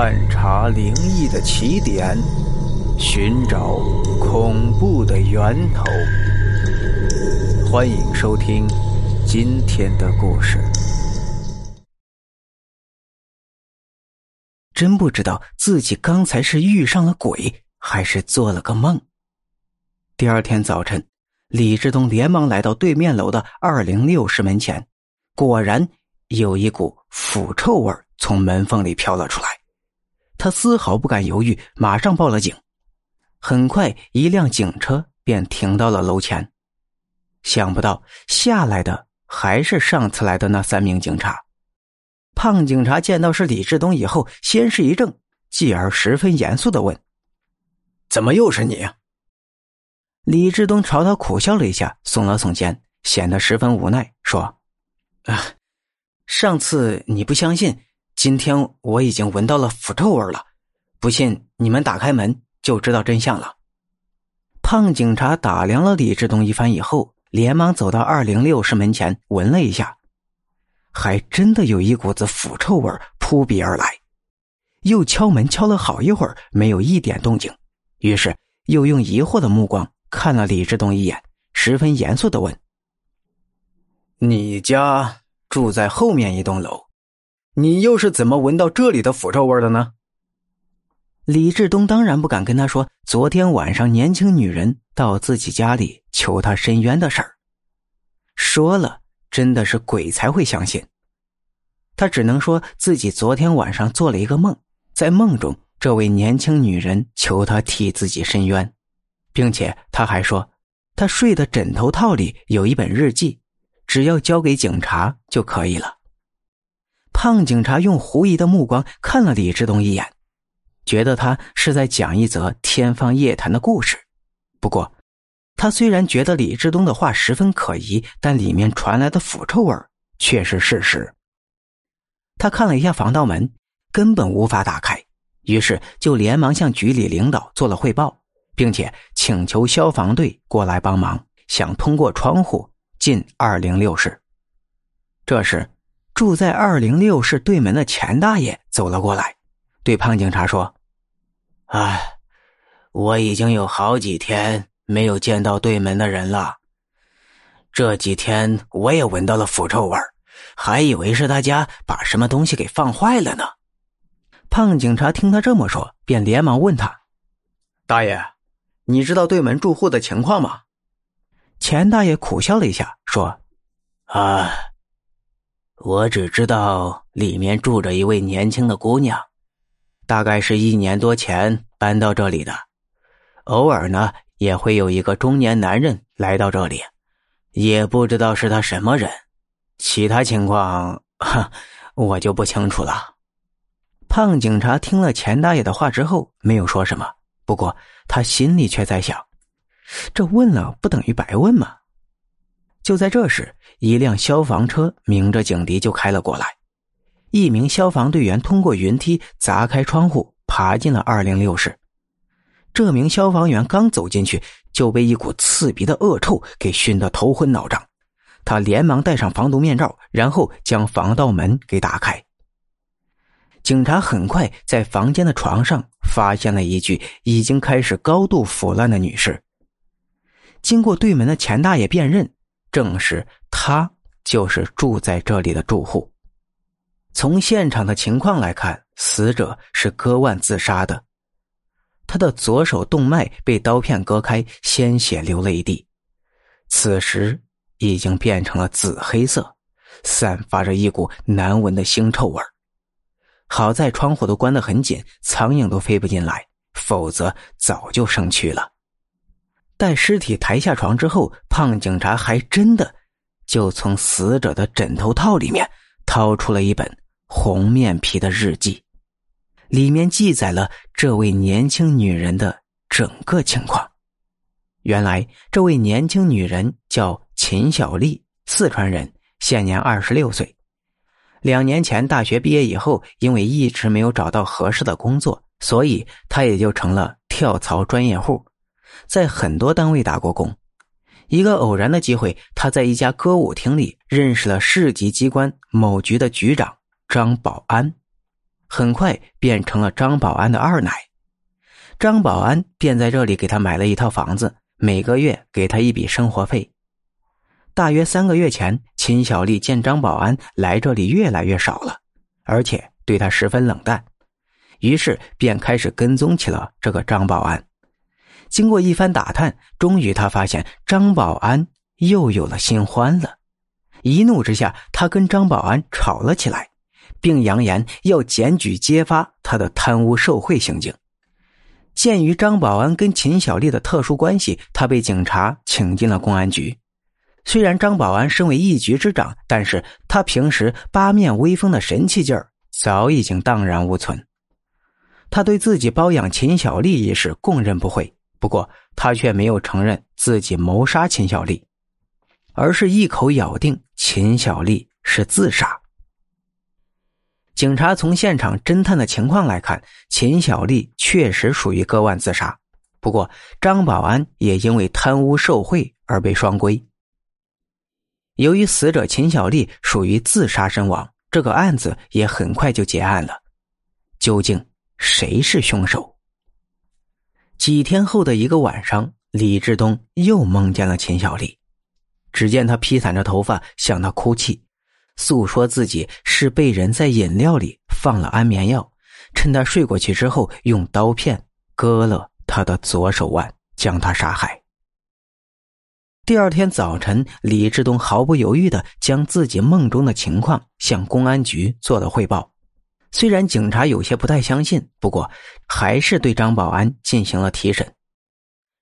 探查灵异的起点，寻找恐怖的源头。欢迎收听今天的故事。真不知道自己刚才是遇上了鬼，还是做了个梦。第二天早晨，李志东连忙来到对面楼的二零六室门前，果然有一股腐臭味从门缝里飘了出来。他丝毫不敢犹豫，马上报了警。很快，一辆警车便停到了楼前。想不到下来的还是上次来的那三名警察。胖警察见到是李志东以后，先是一怔，继而十分严肃的问：“怎么又是你？”李志东朝他苦笑了一下，耸了耸肩，显得十分无奈，说：“啊，上次你不相信。”今天我已经闻到了腐臭味了，不信你们打开门就知道真相了。胖警察打量了李志东一番以后，连忙走到二零六室门前闻了一下，还真的有一股子腐臭味扑鼻而来。又敲门敲了好一会儿，没有一点动静，于是又用疑惑的目光看了李志东一眼，十分严肃的问：“你家住在后面一栋楼？”你又是怎么闻到这里的腐臭味的呢？李志东当然不敢跟他说昨天晚上年轻女人到自己家里求他伸冤的事儿，说了真的是鬼才会相信。他只能说自己昨天晚上做了一个梦，在梦中这位年轻女人求他替自己伸冤，并且他还说他睡的枕头套里有一本日记，只要交给警察就可以了。胖警察用狐疑的目光看了李志东一眼，觉得他是在讲一则天方夜谭的故事。不过，他虽然觉得李志东的话十分可疑，但里面传来的腐臭味却是事实。他看了一下防盗门，根本无法打开，于是就连忙向局里领导做了汇报，并且请求消防队过来帮忙，想通过窗户进二零六室。这时。住在二零六室对门的钱大爷走了过来，对胖警察说：“哎，我已经有好几天没有见到对门的人了。这几天我也闻到了腐臭味还以为是他家把什么东西给放坏了呢。”胖警察听他这么说，便连忙问他：“大爷，你知道对门住户的情况吗？”钱大爷苦笑了一下，说：“啊。”我只知道里面住着一位年轻的姑娘，大概是一年多前搬到这里的。偶尔呢，也会有一个中年男人来到这里，也不知道是他什么人。其他情况，哈，我就不清楚了。胖警察听了钱大爷的话之后，没有说什么。不过他心里却在想：这问了不等于白问吗？就在这时，一辆消防车鸣着警笛就开了过来。一名消防队员通过云梯砸开窗户，爬进了二零六室。这名消防员刚走进去，就被一股刺鼻的恶臭给熏得头昏脑胀。他连忙戴上防毒面罩，然后将防盗门给打开。警察很快在房间的床上发现了一具已经开始高度腐烂的女尸。经过对门的钱大爷辨认。正是他，就是住在这里的住户。从现场的情况来看，死者是割腕自杀的。他的左手动脉被刀片割开，鲜血流了一地。此时已经变成了紫黑色，散发着一股难闻的腥臭味好在窗户都关得很紧，苍蝇都飞不进来，否则早就生蛆了。待尸体抬下床之后，胖警察还真的就从死者的枕头套里面掏出了一本红面皮的日记，里面记载了这位年轻女人的整个情况。原来，这位年轻女人叫秦小丽，四川人，现年二十六岁。两年前大学毕业以后，因为一直没有找到合适的工作，所以她也就成了跳槽专业户。在很多单位打过工，一个偶然的机会，他在一家歌舞厅里认识了市级机关某局的局长张保安。很快变成了张保安的二奶。张保安便在这里给他买了一套房子，每个月给他一笔生活费。大约三个月前，秦小丽见张保安来这里越来越少了，而且对他十分冷淡，于是便开始跟踪起了这个张保安。经过一番打探，终于他发现张保安又有了新欢了。一怒之下，他跟张保安吵了起来，并扬言要检举揭发他的贪污受贿行径。鉴于张保安跟秦小丽的特殊关系，他被警察请进了公安局。虽然张保安身为一局之长，但是他平时八面威风的神气劲儿早已经荡然无存。他对自己包养秦小丽一事供认不讳，不过他却没有承认自己谋杀秦小丽，而是一口咬定秦小丽是自杀。警察从现场侦探的情况来看，秦小丽确实属于割腕自杀，不过张保安也因为贪污受贿而被双规。由于死者秦小丽属于自杀身亡，这个案子也很快就结案了。究竟谁是凶手？几天后的一个晚上，李志东又梦见了秦小丽。只见他披散着头发向他哭泣，诉说自己是被人在饮料里放了安眠药，趁他睡过去之后，用刀片割了他的左手腕，将他杀害。第二天早晨，李志东毫不犹豫的将自己梦中的情况向公安局做了汇报。虽然警察有些不太相信，不过还是对张保安进行了提审。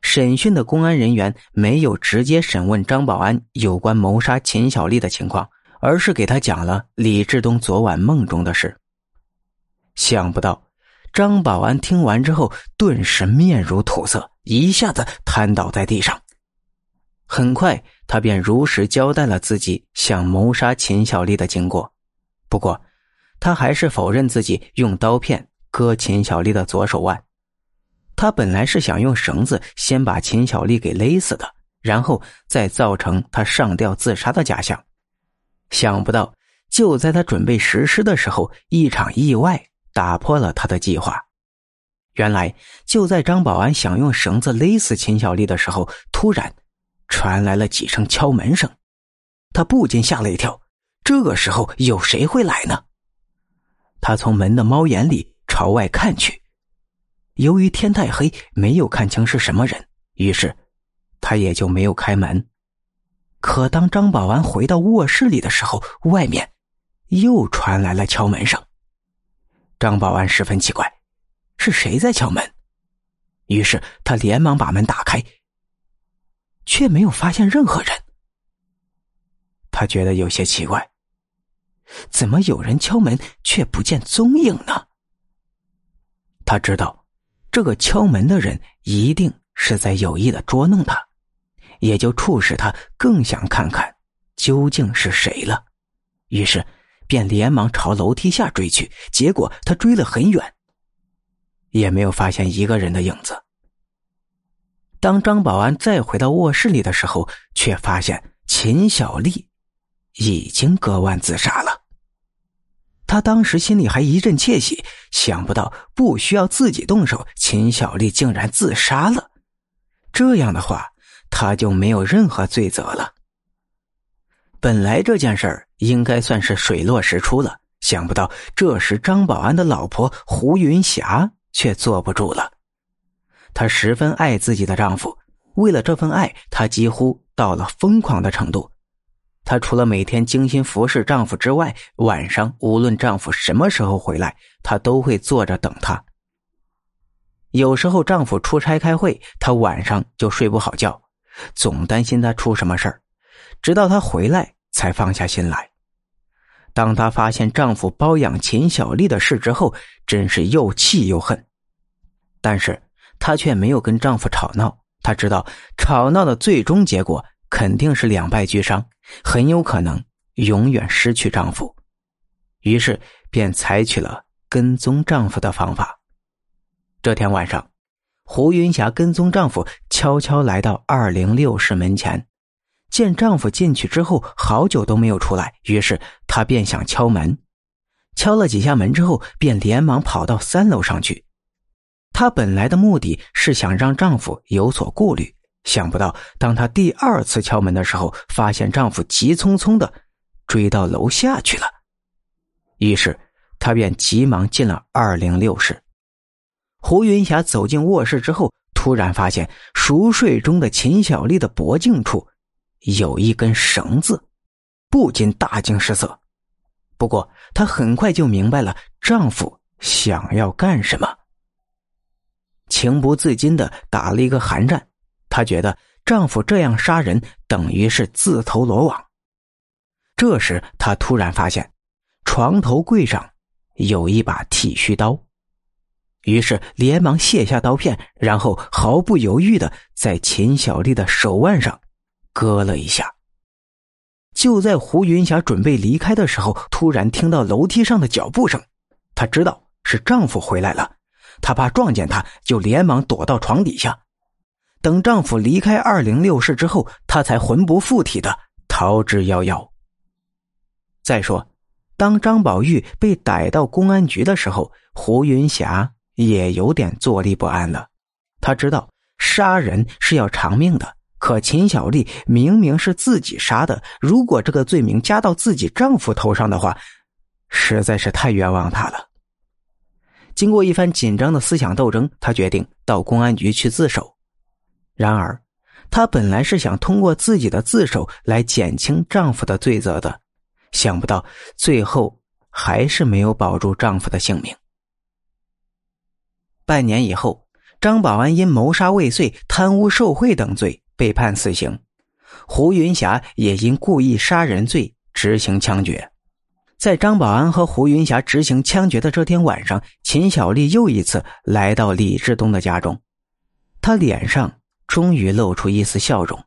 审讯的公安人员没有直接审问张保安有关谋杀秦小丽的情况，而是给他讲了李志东昨晚梦中的事。想不到，张保安听完之后，顿时面如土色，一下子瘫倒在地上。很快，他便如实交代了自己想谋杀秦小丽的经过。不过，他还是否认自己用刀片割秦小丽的左手腕。他本来是想用绳子先把秦小丽给勒死的，然后再造成他上吊自杀的假象。想不到，就在他准备实施的时候，一场意外打破了他的计划。原来，就在张保安想用绳子勒死秦小丽的时候，突然。传来了几声敲门声，他不禁吓了一跳。这个时候有谁会来呢？他从门的猫眼里朝外看去，由于天太黑，没有看清是什么人，于是他也就没有开门。可当张保安回到卧室里的时候，外面又传来了敲门声。张保安十分奇怪，是谁在敲门？于是他连忙把门打开。却没有发现任何人，他觉得有些奇怪，怎么有人敲门却不见踪影呢？他知道，这个敲门的人一定是在有意的捉弄他，也就促使他更想看看究竟是谁了。于是，便连忙朝楼梯下追去。结果他追了很远，也没有发现一个人的影子。当张保安再回到卧室里的时候，却发现秦小丽已经割腕自杀了。他当时心里还一阵窃喜，想不到不需要自己动手，秦小丽竟然自杀了。这样的话，他就没有任何罪责了。本来这件事儿应该算是水落石出了，想不到这时张保安的老婆胡云霞却坐不住了。她十分爱自己的丈夫，为了这份爱，她几乎到了疯狂的程度。她除了每天精心服侍丈夫之外，晚上无论丈夫什么时候回来，她都会坐着等他。有时候丈夫出差开会，她晚上就睡不好觉，总担心他出什么事儿，直到他回来才放下心来。当她发现丈夫包养秦小丽的事之后，真是又气又恨，但是。她却没有跟丈夫吵闹，她知道吵闹的最终结果肯定是两败俱伤，很有可能永远失去丈夫，于是便采取了跟踪丈夫的方法。这天晚上，胡云霞跟踪丈夫，悄悄来到二零六室门前，见丈夫进去之后好久都没有出来，于是她便想敲门。敲了几下门之后，便连忙跑到三楼上去。她本来的目的是想让丈夫有所顾虑，想不到当她第二次敲门的时候，发现丈夫急匆匆的追到楼下去了。于是她便急忙进了二零六室。胡云霞走进卧室之后，突然发现熟睡中的秦小丽的脖颈处有一根绳子，不禁大惊失色。不过她很快就明白了丈夫想要干什么，情不自禁的打了一个寒战。她觉得丈夫这样杀人等于是自投罗网。这时，她突然发现床头柜上有一把剃须刀。于是连忙卸下刀片，然后毫不犹豫的在秦小丽的手腕上割了一下。就在胡云霞准备离开的时候，突然听到楼梯上的脚步声，她知道是丈夫回来了，她怕撞见他，就连忙躲到床底下。等丈夫离开二零六室之后，她才魂不附体的逃之夭夭。再说，当张宝玉被逮到公安局的时候，胡云霞。也有点坐立不安了。他知道杀人是要偿命的，可秦小丽明明是自己杀的，如果这个罪名加到自己丈夫头上的话，实在是太冤枉她了。经过一番紧张的思想斗争，她决定到公安局去自首。然而，她本来是想通过自己的自首来减轻丈夫的罪责的，想不到最后还是没有保住丈夫的性命。半年以后，张保安因谋杀未遂、贪污受贿等罪被判死刑，胡云霞也因故意杀人罪执行枪决。在张保安和胡云霞执行枪决的这天晚上，秦小丽又一次来到李志东的家中，她脸上终于露出一丝笑容，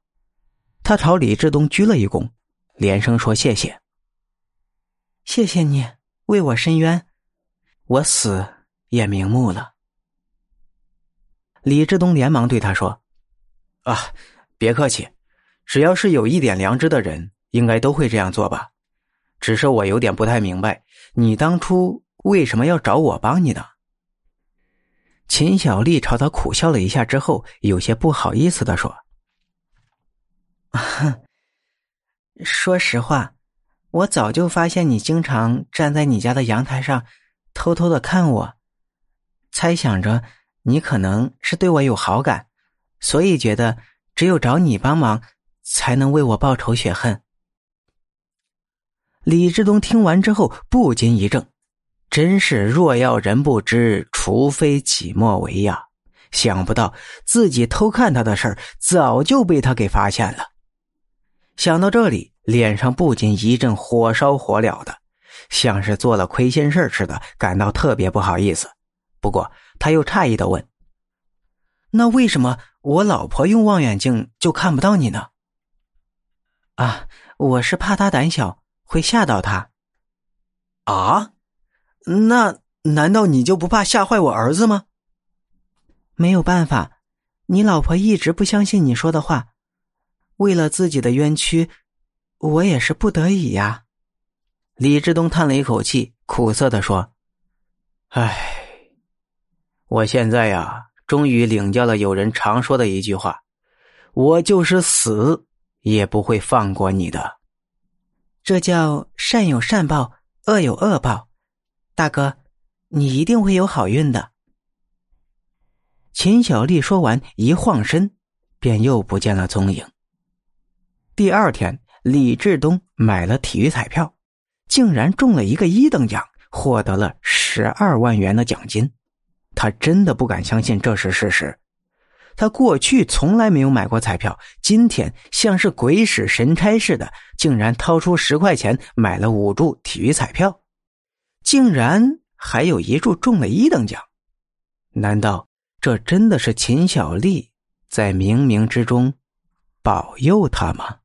他朝李志东鞠了一躬，连声说：“谢谢，谢谢你为我伸冤，我死也瞑目了。”李志东连忙对他说：“啊，别客气，只要是有一点良知的人，应该都会这样做吧。只是我有点不太明白，你当初为什么要找我帮你呢？”秦小丽朝他苦笑了一下之后，有些不好意思的说：“说实话，我早就发现你经常站在你家的阳台上，偷偷的看我，猜想着。”你可能是对我有好感，所以觉得只有找你帮忙，才能为我报仇雪恨。李志东听完之后不禁一怔，真是若要人不知，除非己莫为呀！想不到自己偷看他的事儿早就被他给发现了。想到这里，脸上不禁一阵火烧火燎的，像是做了亏心事似的，感到特别不好意思。不过。他又诧异的问：“那为什么我老婆用望远镜就看不到你呢？”啊，我是怕她胆小，会吓到她。啊，那难道你就不怕吓坏我儿子吗？没有办法，你老婆一直不相信你说的话，为了自己的冤屈，我也是不得已呀。李志东叹了一口气，苦涩的说：“唉。”我现在呀，终于领教了有人常说的一句话：“我就是死也不会放过你的。”这叫善有善报，恶有恶报。大哥，你一定会有好运的。秦小丽说完，一晃身，便又不见了踪影。第二天，李志东买了体育彩票，竟然中了一个一等奖，获得了十二万元的奖金。他真的不敢相信这是事实。他过去从来没有买过彩票，今天像是鬼使神差似的，竟然掏出十块钱买了五注体育彩票，竟然还有一注中了一等奖。难道这真的是秦小丽在冥冥之中保佑他吗？